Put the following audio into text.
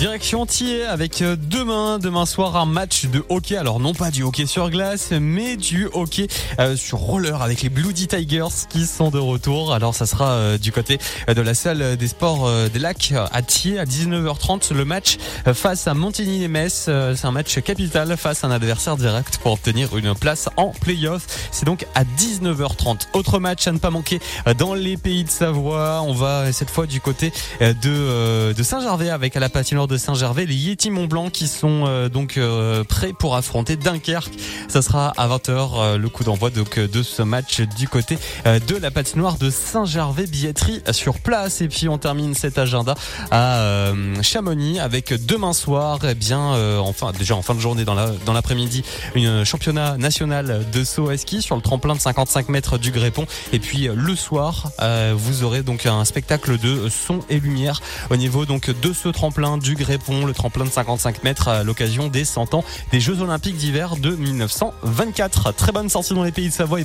Direction Thiers avec euh, demain, demain soir un match de hockey. Alors non pas du hockey sur glace, mais du hockey euh, sur roller avec les Bloody Tigers qui sont de retour. Alors ça sera euh, du côté de la salle des sports des lacs à Thiers à 19h30. Le match face à Montigny-les-Metz, c'est un match capital face à un adversaire direct pour obtenir une place en playoff. C'est donc à 19h30. Autre match à ne pas manquer dans les pays de Savoie. On va cette fois du côté de, de Saint-Gervais avec à la patinoire de Saint-Gervais, les Yeti Mont Blanc qui sont euh, donc euh, prêts pour affronter Dunkerque. Ça sera à 20h euh, le coup d'envoi donc de ce match du côté de la patinoire de Saint-Gervais, billetterie sur place. Et puis on termine cet agenda à Chamonix avec demain soir, eh bien enfin déjà en fin de journée dans l'après-midi, une championnat national de saut à ski sur le tremplin de 55 mètres du Grépon. Et puis le soir, vous aurez donc un spectacle de son et lumière au niveau donc de ce tremplin du Grépon, le tremplin de 55 mètres à l'occasion des 100 ans des Jeux Olympiques d'hiver de 1924. Très bonne sortie dans les pays de Savoie.